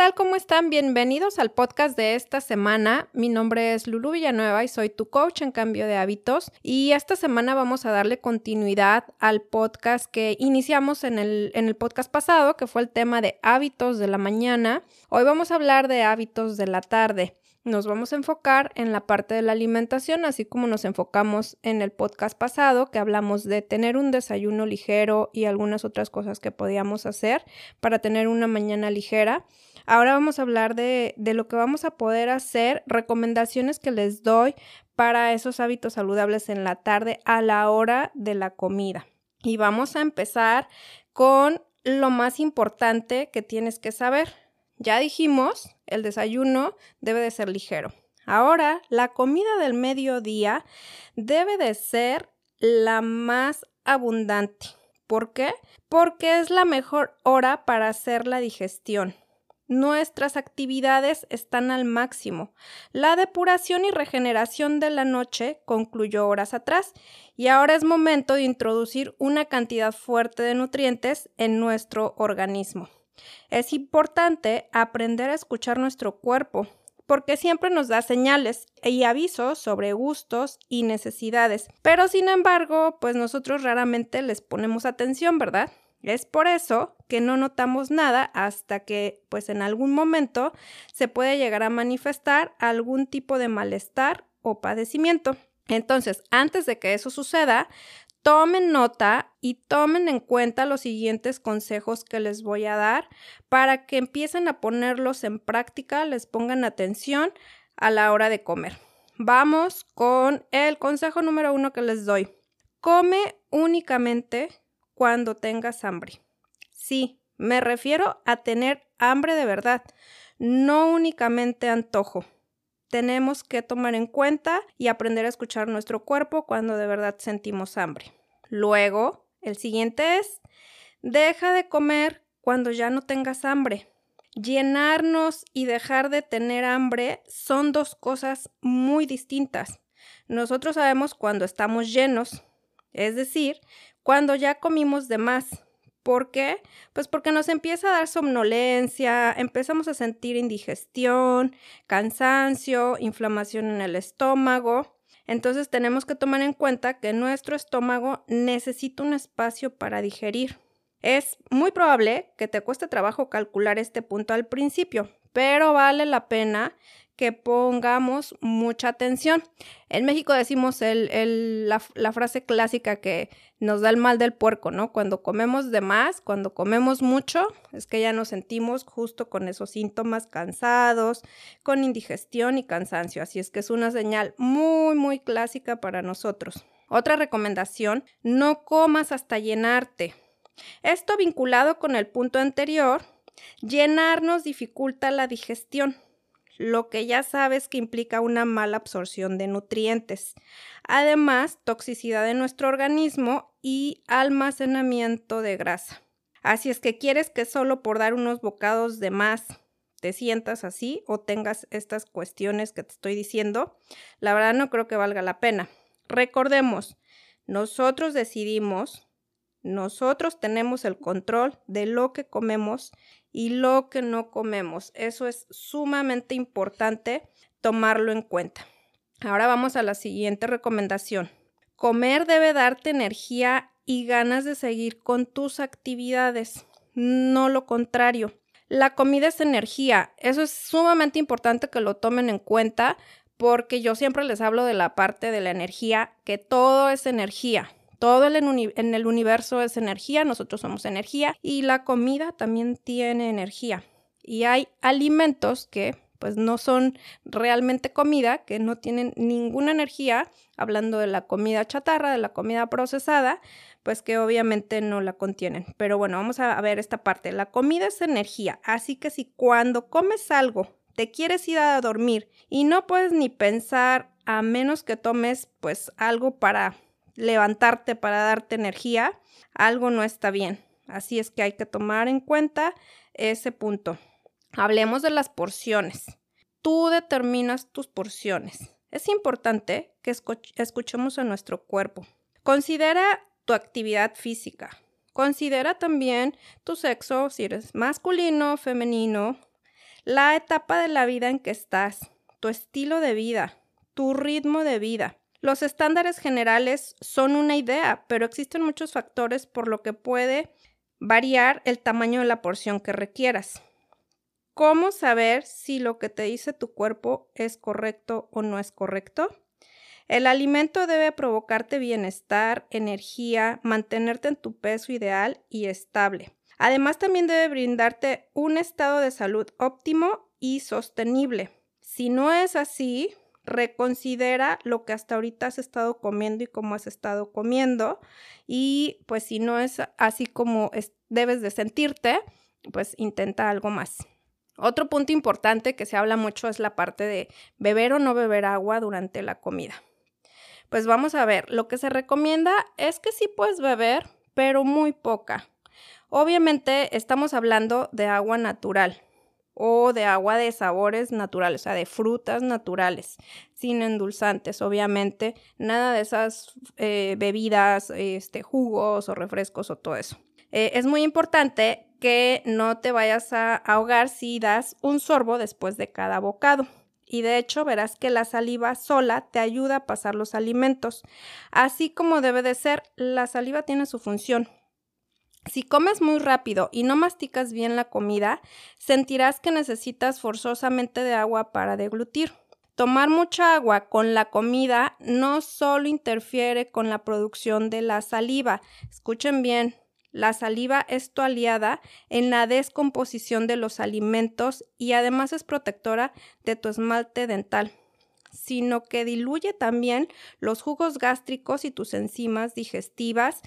tal? ¿Cómo están? Bienvenidos al podcast de esta semana. Mi nombre es Lulu Villanueva y soy tu coach en cambio de hábitos. Y esta semana vamos a darle continuidad al podcast que iniciamos en el, en el podcast pasado, que fue el tema de hábitos de la mañana. Hoy vamos a hablar de hábitos de la tarde. Nos vamos a enfocar en la parte de la alimentación, así como nos enfocamos en el podcast pasado, que hablamos de tener un desayuno ligero y algunas otras cosas que podíamos hacer para tener una mañana ligera. Ahora vamos a hablar de, de lo que vamos a poder hacer, recomendaciones que les doy para esos hábitos saludables en la tarde a la hora de la comida. Y vamos a empezar con lo más importante que tienes que saber. Ya dijimos, el desayuno debe de ser ligero. Ahora, la comida del mediodía debe de ser la más abundante. ¿Por qué? Porque es la mejor hora para hacer la digestión. Nuestras actividades están al máximo. La depuración y regeneración de la noche concluyó horas atrás y ahora es momento de introducir una cantidad fuerte de nutrientes en nuestro organismo. Es importante aprender a escuchar nuestro cuerpo, porque siempre nos da señales y avisos sobre gustos y necesidades. Pero sin embargo, pues nosotros raramente les ponemos atención, ¿verdad? Es por eso que no notamos nada hasta que, pues en algún momento, se puede llegar a manifestar algún tipo de malestar o padecimiento. Entonces, antes de que eso suceda, tomen nota y tomen en cuenta los siguientes consejos que les voy a dar para que empiecen a ponerlos en práctica, les pongan atención a la hora de comer. Vamos con el consejo número uno que les doy. Come únicamente cuando tengas hambre. Sí, me refiero a tener hambre de verdad, no únicamente antojo tenemos que tomar en cuenta y aprender a escuchar nuestro cuerpo cuando de verdad sentimos hambre. Luego, el siguiente es, deja de comer cuando ya no tengas hambre. Llenarnos y dejar de tener hambre son dos cosas muy distintas. Nosotros sabemos cuando estamos llenos, es decir, cuando ya comimos de más. ¿Por qué? Pues porque nos empieza a dar somnolencia, empezamos a sentir indigestión, cansancio, inflamación en el estómago. Entonces tenemos que tomar en cuenta que nuestro estómago necesita un espacio para digerir. Es muy probable que te cueste trabajo calcular este punto al principio, pero vale la pena que pongamos mucha atención. En México decimos la, la, frase clásica que nos da el mal del puerco, ¿no? Cuando comemos de más, cuando comemos mucho, es que ya nos sentimos justo con esos síntomas cansados, con indigestión y cansancio. Así es que es una señal muy, muy clásica para nosotros. Otra recomendación, no comas hasta llenarte. Esto vinculado con el punto anterior, llenarnos dificulta la digestión lo que ya sabes que implica una mala absorción de nutrientes. Además, toxicidad de nuestro organismo y almacenamiento de grasa. Así es que quieres que solo por dar unos bocados de más te sientas así o tengas estas cuestiones que te estoy diciendo, la verdad no creo que valga la pena. Recordemos, nosotros decidimos, nosotros tenemos el control de lo que comemos y lo que no comemos. Eso es sumamente importante tomarlo en cuenta. Ahora vamos a la siguiente recomendación. Comer debe darte energía y ganas de seguir con tus actividades, no lo contrario. La comida es energía, eso es sumamente importante que lo tomen en cuenta porque yo siempre les hablo de la parte de la energía, que todo es energía. Todo en el universo es energía, nosotros somos energía y la comida también tiene energía. Y hay alimentos que pues no son realmente comida, que no tienen ninguna energía, hablando de la comida chatarra, de la comida procesada, pues que obviamente no la contienen. Pero bueno, vamos a ver esta parte. La comida es energía, así que si cuando comes algo te quieres ir a dormir y no puedes ni pensar a menos que tomes pues algo para levantarte para darte energía, algo no está bien. Así es que hay que tomar en cuenta ese punto. Hablemos de las porciones. Tú determinas tus porciones. Es importante que escuchemos a nuestro cuerpo. Considera tu actividad física. Considera también tu sexo, si eres masculino, femenino, la etapa de la vida en que estás, tu estilo de vida, tu ritmo de vida. Los estándares generales son una idea, pero existen muchos factores por lo que puede variar el tamaño de la porción que requieras. ¿Cómo saber si lo que te dice tu cuerpo es correcto o no es correcto? El alimento debe provocarte bienestar, energía, mantenerte en tu peso ideal y estable. Además, también debe brindarte un estado de salud óptimo y sostenible. Si no es así, reconsidera lo que hasta ahorita has estado comiendo y cómo has estado comiendo. Y pues si no es así como debes de sentirte, pues intenta algo más. Otro punto importante que se habla mucho es la parte de beber o no beber agua durante la comida. Pues vamos a ver, lo que se recomienda es que sí puedes beber, pero muy poca. Obviamente estamos hablando de agua natural o de agua de sabores naturales, o sea, de frutas naturales, sin endulzantes, obviamente, nada de esas eh, bebidas, este, jugos o refrescos o todo eso. Eh, es muy importante que no te vayas a ahogar si das un sorbo después de cada bocado y de hecho verás que la saliva sola te ayuda a pasar los alimentos. Así como debe de ser, la saliva tiene su función. Si comes muy rápido y no masticas bien la comida, sentirás que necesitas forzosamente de agua para deglutir. Tomar mucha agua con la comida no solo interfiere con la producción de la saliva, escuchen bien, la saliva es tu aliada en la descomposición de los alimentos y además es protectora de tu esmalte dental sino que diluye también los jugos gástricos y tus enzimas digestivas,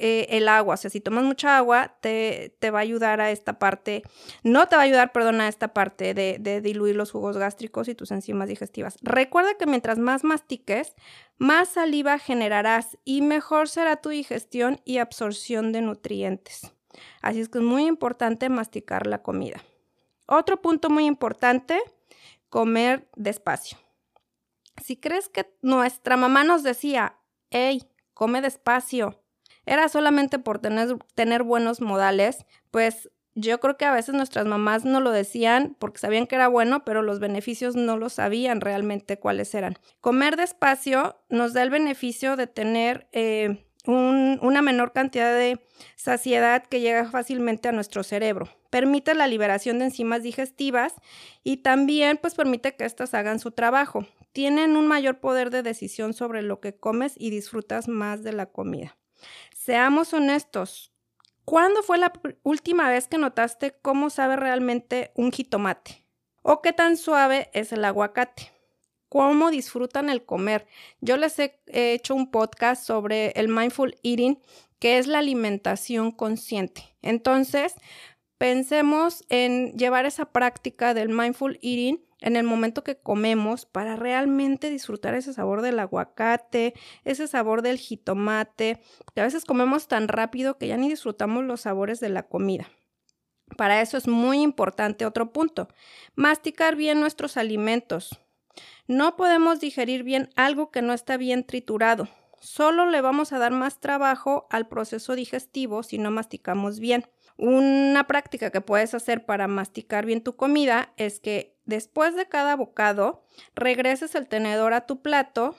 eh, el agua. O sea, si tomas mucha agua, te, va a ayudar a esta parte, no te va a ayudar, perdón, a esta parte de, de diluir los jugos gástricos y tus enzimas digestivas. Recuerda que mientras más mastiques, más saliva generarás y mejor será tu digestión y absorción de nutrientes. Así es que es muy importante masticar la comida. Otro punto muy importante, comer despacio. Si crees que nuestra mamá nos decía, hey, come despacio, era solamente por tener, tener buenos modales, pues yo creo que a veces nuestras mamás no lo decían porque sabían que era bueno, pero los beneficios no lo sabían realmente cuáles eran. Comer despacio nos da el beneficio de tener eh, una menor cantidad de saciedad que llega fácilmente a nuestro cerebro. Permite la liberación de enzimas digestivas y también pues permite que éstas hagan su trabajo. Tienen un mayor poder de decisión sobre lo que comes y disfrutas más de la comida. Seamos honestos. ¿Cuándo fue la última vez que notaste cómo sabe realmente un jitomate? ¿O qué tan suave es el aguacate? cómo disfrutan el comer. Yo les he hecho un podcast sobre el mindful eating, que es la alimentación consciente. Entonces, pensemos en llevar esa práctica del mindful eating en el momento que comemos para realmente disfrutar ese sabor del aguacate, ese sabor del jitomate, que a veces comemos tan rápido que ya ni disfrutamos los sabores de la comida. Para eso es muy importante otro punto, masticar bien nuestros alimentos. No podemos digerir bien algo que no está bien triturado. Solo le vamos a dar más trabajo al proceso digestivo si no masticamos bien. Una práctica que puedes hacer para masticar bien tu comida es que después de cada bocado regreses el tenedor a tu plato,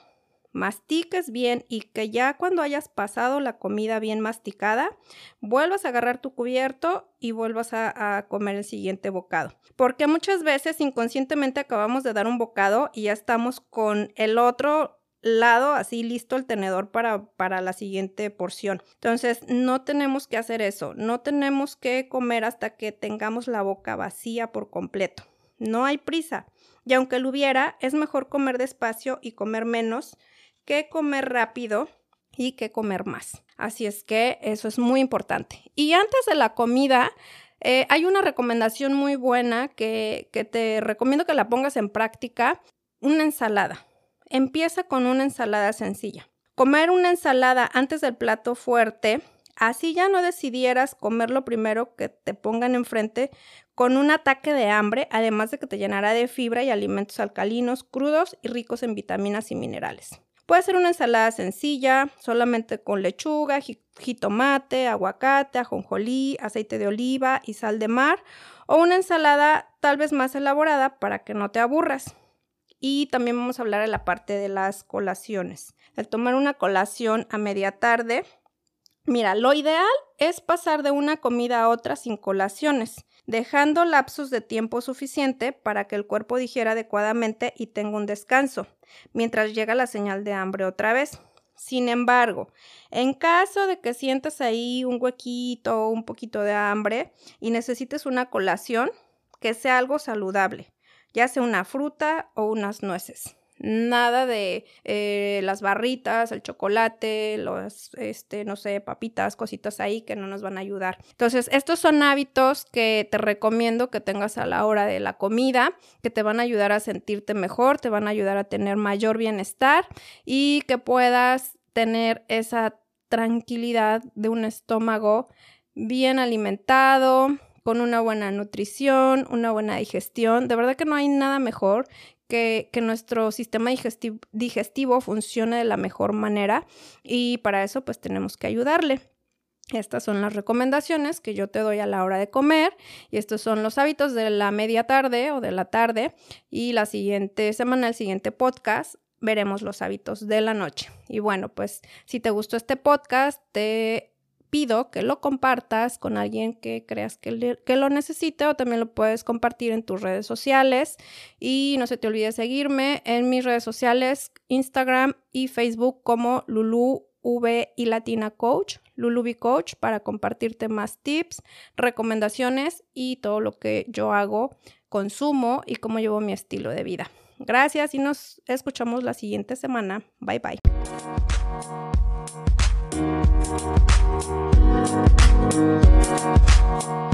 mastiques bien y que ya cuando hayas pasado la comida bien masticada, vuelvas a agarrar tu cubierto y vuelvas a, comer el siguiente bocado. Porque muchas veces inconscientemente acabamos de dar un bocado y ya estamos con el otro lado así listo el tenedor para, para la siguiente porción. Entonces, no tenemos que hacer eso, no tenemos que comer hasta que tengamos la boca vacía por completo. No hay prisa. Y aunque lo hubiera, es mejor comer despacio y comer menos qué comer rápido y qué comer más. Así es que eso es muy importante. Y antes de la comida, eh, hay una recomendación muy buena que, que te recomiendo que la pongas en práctica, una ensalada. Empieza con una ensalada sencilla. Comer una ensalada antes del plato fuerte, así ya no decidieras comer lo primero que te pongan enfrente con un ataque de hambre, además de que te llenará de fibra y alimentos alcalinos, crudos y ricos en vitaminas y minerales. Puede ser una ensalada sencilla, solamente con lechuga, jitomate, aguacate, ajonjolí, aceite de oliva y sal de mar, o una ensalada tal vez más elaborada para que no te aburras. Y también vamos a hablar de la parte de las colaciones. El tomar una colación a media tarde. Mira, lo ideal es pasar de una comida a otra sin colaciones, dejando lapsos de tiempo suficiente para que el cuerpo digiera adecuadamente y tenga un descanso, mientras llega la señal de hambre otra vez. Sin embargo, en caso de que sientas ahí un huequito, un poquito de hambre y necesites una colación, que sea algo saludable, ya sea una fruta o unas nueces. Nada de eh, las barritas, el chocolate, los, este, no sé, papitas, cositas ahí que no nos van a ayudar. Entonces, estos son hábitos que te recomiendo que tengas a la hora de la comida, que te van a ayudar a sentirte mejor, te van a ayudar a tener mayor bienestar y que puedas tener esa tranquilidad de un estómago bien alimentado, con una buena nutrición, una buena digestión. De verdad que no hay nada mejor que, nuestro sistema digestivo, funcione de la mejor manera y para eso pues tenemos que ayudarle. Estas son las recomendaciones que yo te doy a la hora de comer y estos son los hábitos de la media tarde o de la tarde y la siguiente semana, el siguiente podcast, veremos los hábitos de la noche. Y bueno, pues si te gustó este podcast, te pido que lo compartas con alguien que creas que, lo necesite o también lo puedes compartir en tus redes sociales. Y no se te olvide seguirme en mis redes sociales, Instagram y Facebook como Lulu V y Latina Coach, Lulubi Coach, para compartirte más tips, recomendaciones y todo lo que yo hago, consumo y cómo llevo mi estilo de vida. Gracias y nos escuchamos la siguiente semana. Bye bye. Thank you.